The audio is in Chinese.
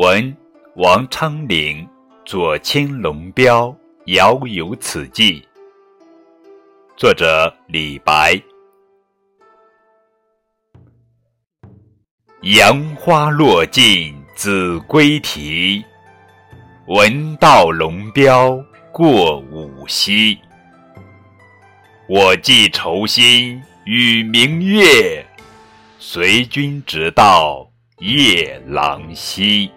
闻王昌龄左青龙标遥有此寄，作者李白。杨花落尽子规啼，闻道龙标过五溪。我寄愁心与明月，随君直到夜郎西。